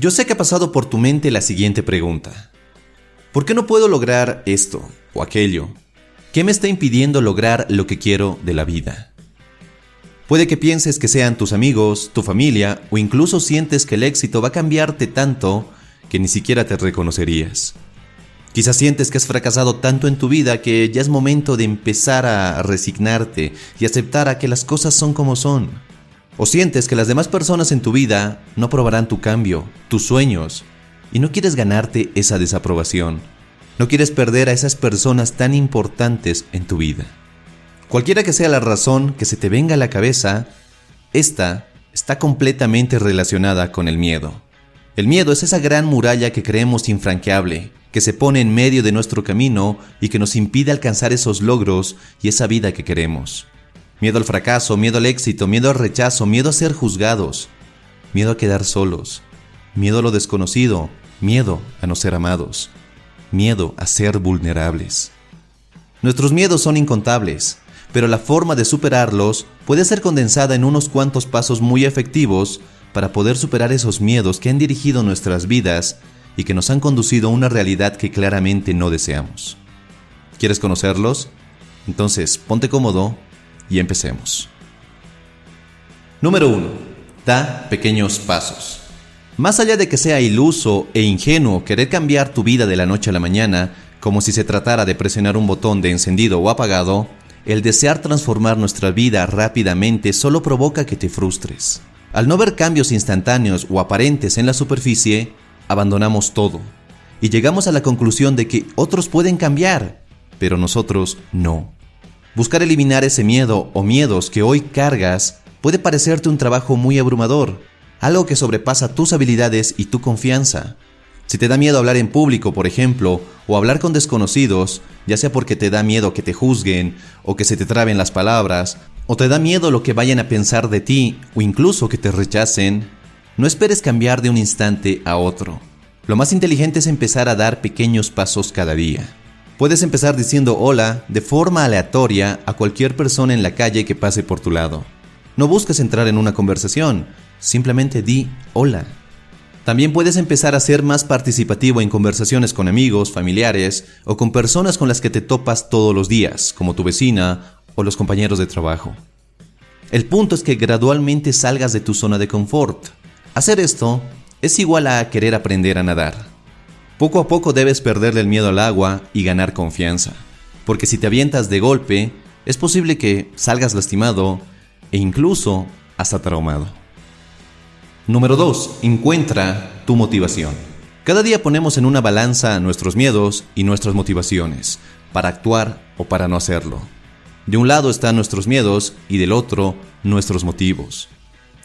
Yo sé que ha pasado por tu mente la siguiente pregunta. ¿Por qué no puedo lograr esto o aquello? ¿Qué me está impidiendo lograr lo que quiero de la vida? Puede que pienses que sean tus amigos, tu familia o incluso sientes que el éxito va a cambiarte tanto que ni siquiera te reconocerías. Quizás sientes que has fracasado tanto en tu vida que ya es momento de empezar a resignarte y aceptar a que las cosas son como son. O sientes que las demás personas en tu vida no aprobarán tu cambio, tus sueños, y no quieres ganarte esa desaprobación. No quieres perder a esas personas tan importantes en tu vida. Cualquiera que sea la razón que se te venga a la cabeza, esta está completamente relacionada con el miedo. El miedo es esa gran muralla que creemos infranqueable, que se pone en medio de nuestro camino y que nos impide alcanzar esos logros y esa vida que queremos. Miedo al fracaso, miedo al éxito, miedo al rechazo, miedo a ser juzgados, miedo a quedar solos, miedo a lo desconocido, miedo a no ser amados, miedo a ser vulnerables. Nuestros miedos son incontables, pero la forma de superarlos puede ser condensada en unos cuantos pasos muy efectivos para poder superar esos miedos que han dirigido nuestras vidas y que nos han conducido a una realidad que claramente no deseamos. ¿Quieres conocerlos? Entonces, ponte cómodo y empecemos. Número 1. Da pequeños pasos. Más allá de que sea iluso e ingenuo querer cambiar tu vida de la noche a la mañana, como si se tratara de presionar un botón de encendido o apagado, el desear transformar nuestra vida rápidamente solo provoca que te frustres. Al no ver cambios instantáneos o aparentes en la superficie, abandonamos todo y llegamos a la conclusión de que otros pueden cambiar, pero nosotros no. Buscar eliminar ese miedo o miedos que hoy cargas puede parecerte un trabajo muy abrumador, algo que sobrepasa tus habilidades y tu confianza. Si te da miedo hablar en público, por ejemplo, o hablar con desconocidos, ya sea porque te da miedo que te juzguen o que se te traben las palabras, o te da miedo lo que vayan a pensar de ti o incluso que te rechacen, no esperes cambiar de un instante a otro. Lo más inteligente es empezar a dar pequeños pasos cada día. Puedes empezar diciendo hola de forma aleatoria a cualquier persona en la calle que pase por tu lado. No busques entrar en una conversación, simplemente di hola. También puedes empezar a ser más participativo en conversaciones con amigos, familiares o con personas con las que te topas todos los días, como tu vecina o los compañeros de trabajo. El punto es que gradualmente salgas de tu zona de confort. Hacer esto es igual a querer aprender a nadar. Poco a poco debes perderle el miedo al agua y ganar confianza, porque si te avientas de golpe, es posible que salgas lastimado e incluso hasta traumado. Número 2. Encuentra tu motivación. Cada día ponemos en una balanza nuestros miedos y nuestras motivaciones, para actuar o para no hacerlo. De un lado están nuestros miedos y del otro nuestros motivos.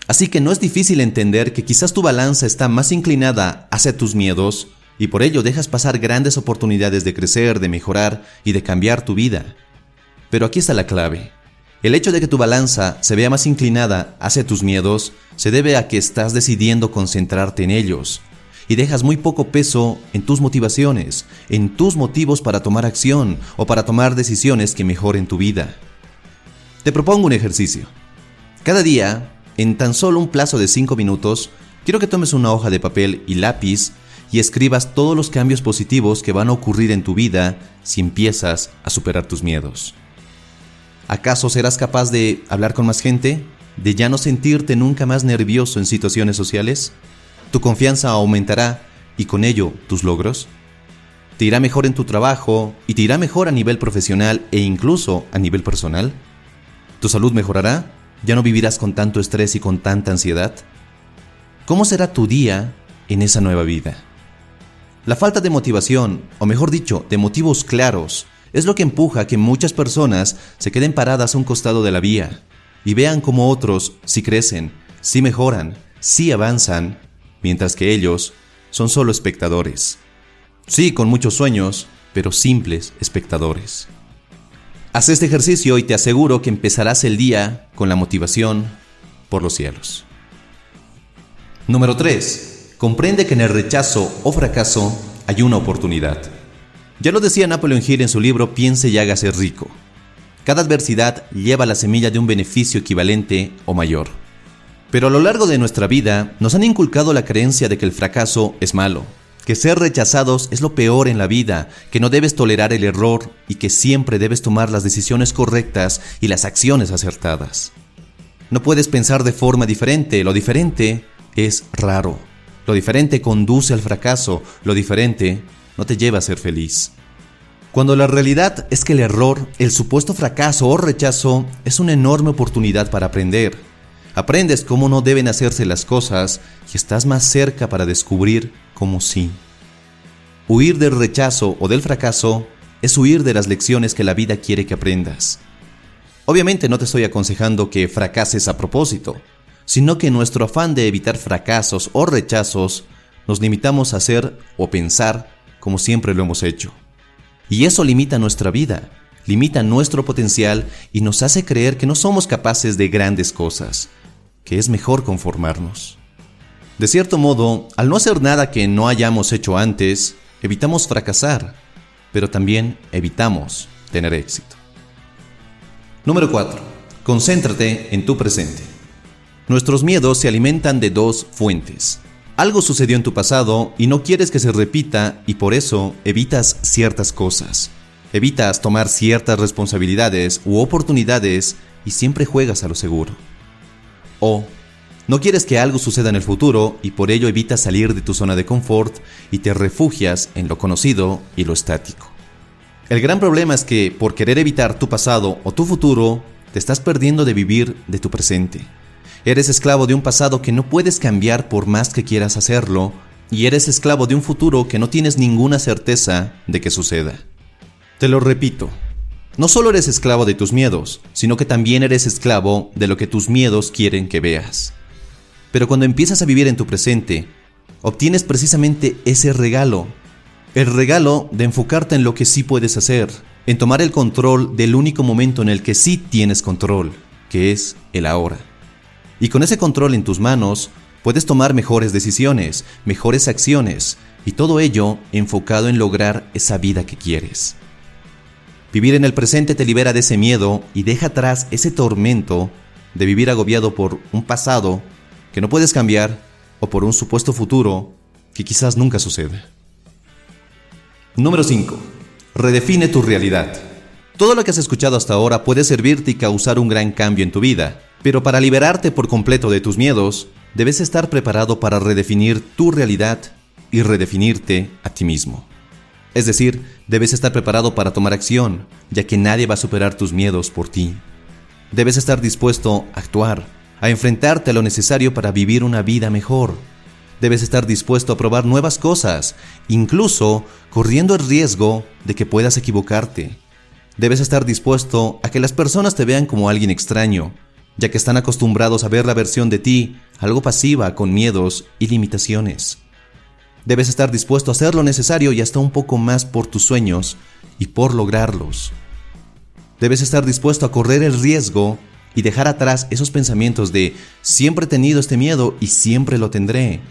Así que no es difícil entender que quizás tu balanza está más inclinada hacia tus miedos y por ello dejas pasar grandes oportunidades de crecer, de mejorar y de cambiar tu vida. Pero aquí está la clave. El hecho de que tu balanza se vea más inclinada hacia tus miedos se debe a que estás decidiendo concentrarte en ellos y dejas muy poco peso en tus motivaciones, en tus motivos para tomar acción o para tomar decisiones que mejoren tu vida. Te propongo un ejercicio. Cada día, en tan solo un plazo de 5 minutos, quiero que tomes una hoja de papel y lápiz y escribas todos los cambios positivos que van a ocurrir en tu vida si empiezas a superar tus miedos. ¿Acaso serás capaz de hablar con más gente? ¿De ya no sentirte nunca más nervioso en situaciones sociales? ¿Tu confianza aumentará y con ello tus logros? ¿Te irá mejor en tu trabajo y te irá mejor a nivel profesional e incluso a nivel personal? ¿Tu salud mejorará? ¿Ya no vivirás con tanto estrés y con tanta ansiedad? ¿Cómo será tu día en esa nueva vida? La falta de motivación, o mejor dicho, de motivos claros, es lo que empuja a que muchas personas se queden paradas a un costado de la vía y vean cómo otros sí crecen, sí mejoran, sí avanzan, mientras que ellos son solo espectadores. Sí, con muchos sueños, pero simples espectadores. Haz este ejercicio y te aseguro que empezarás el día con la motivación por los cielos. Número 3. Comprende que en el rechazo o fracaso hay una oportunidad. Ya lo decía Napoleon Hill en su libro Piense y hágase rico. Cada adversidad lleva la semilla de un beneficio equivalente o mayor. Pero a lo largo de nuestra vida nos han inculcado la creencia de que el fracaso es malo, que ser rechazados es lo peor en la vida, que no debes tolerar el error y que siempre debes tomar las decisiones correctas y las acciones acertadas. No puedes pensar de forma diferente, lo diferente es raro. Lo diferente conduce al fracaso, lo diferente no te lleva a ser feliz. Cuando la realidad es que el error, el supuesto fracaso o rechazo es una enorme oportunidad para aprender. Aprendes cómo no deben hacerse las cosas y estás más cerca para descubrir cómo sí. Huir del rechazo o del fracaso es huir de las lecciones que la vida quiere que aprendas. Obviamente no te estoy aconsejando que fracases a propósito, sino que nuestro afán de evitar fracasos o rechazos, nos limitamos a hacer o pensar como siempre lo hemos hecho. Y eso limita nuestra vida, limita nuestro potencial y nos hace creer que no somos capaces de grandes cosas, que es mejor conformarnos. De cierto modo, al no hacer nada que no hayamos hecho antes, evitamos fracasar, pero también evitamos tener éxito. Número 4. Concéntrate en tu presente. Nuestros miedos se alimentan de dos fuentes. Algo sucedió en tu pasado y no quieres que se repita y por eso evitas ciertas cosas. Evitas tomar ciertas responsabilidades u oportunidades y siempre juegas a lo seguro. O no quieres que algo suceda en el futuro y por ello evitas salir de tu zona de confort y te refugias en lo conocido y lo estático. El gran problema es que por querer evitar tu pasado o tu futuro, te estás perdiendo de vivir de tu presente. Eres esclavo de un pasado que no puedes cambiar por más que quieras hacerlo, y eres esclavo de un futuro que no tienes ninguna certeza de que suceda. Te lo repito, no solo eres esclavo de tus miedos, sino que también eres esclavo de lo que tus miedos quieren que veas. Pero cuando empiezas a vivir en tu presente, obtienes precisamente ese regalo. El regalo de enfocarte en lo que sí puedes hacer, en tomar el control del único momento en el que sí tienes control, que es el ahora. Y con ese control en tus manos, puedes tomar mejores decisiones, mejores acciones, y todo ello enfocado en lograr esa vida que quieres. Vivir en el presente te libera de ese miedo y deja atrás ese tormento de vivir agobiado por un pasado que no puedes cambiar o por un supuesto futuro que quizás nunca suceda. Número 5. Redefine tu realidad. Todo lo que has escuchado hasta ahora puede servirte y causar un gran cambio en tu vida, pero para liberarte por completo de tus miedos, debes estar preparado para redefinir tu realidad y redefinirte a ti mismo. Es decir, debes estar preparado para tomar acción, ya que nadie va a superar tus miedos por ti. Debes estar dispuesto a actuar, a enfrentarte a lo necesario para vivir una vida mejor. Debes estar dispuesto a probar nuevas cosas, incluso corriendo el riesgo de que puedas equivocarte. Debes estar dispuesto a que las personas te vean como alguien extraño, ya que están acostumbrados a ver la versión de ti algo pasiva, con miedos y limitaciones. Debes estar dispuesto a hacer lo necesario y hasta un poco más por tus sueños y por lograrlos. Debes estar dispuesto a correr el riesgo y dejar atrás esos pensamientos de siempre he tenido este miedo y siempre lo tendré.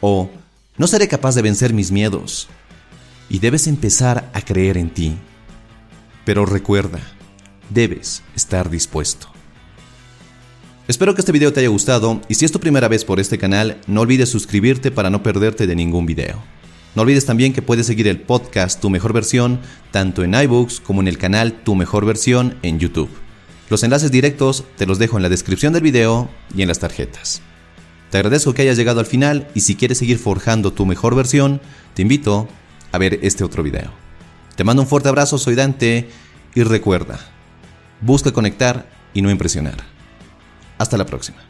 O no seré capaz de vencer mis miedos. Y debes empezar a creer en ti. Pero recuerda, debes estar dispuesto. Espero que este video te haya gustado y si es tu primera vez por este canal, no olvides suscribirte para no perderte de ningún video. No olvides también que puedes seguir el podcast Tu Mejor Versión tanto en iBooks como en el canal Tu Mejor Versión en YouTube. Los enlaces directos te los dejo en la descripción del video y en las tarjetas. Te agradezco que hayas llegado al final y si quieres seguir forjando tu mejor versión, te invito a ver este otro video. Te mando un fuerte abrazo, soy Dante y recuerda, busca conectar y no impresionar. Hasta la próxima.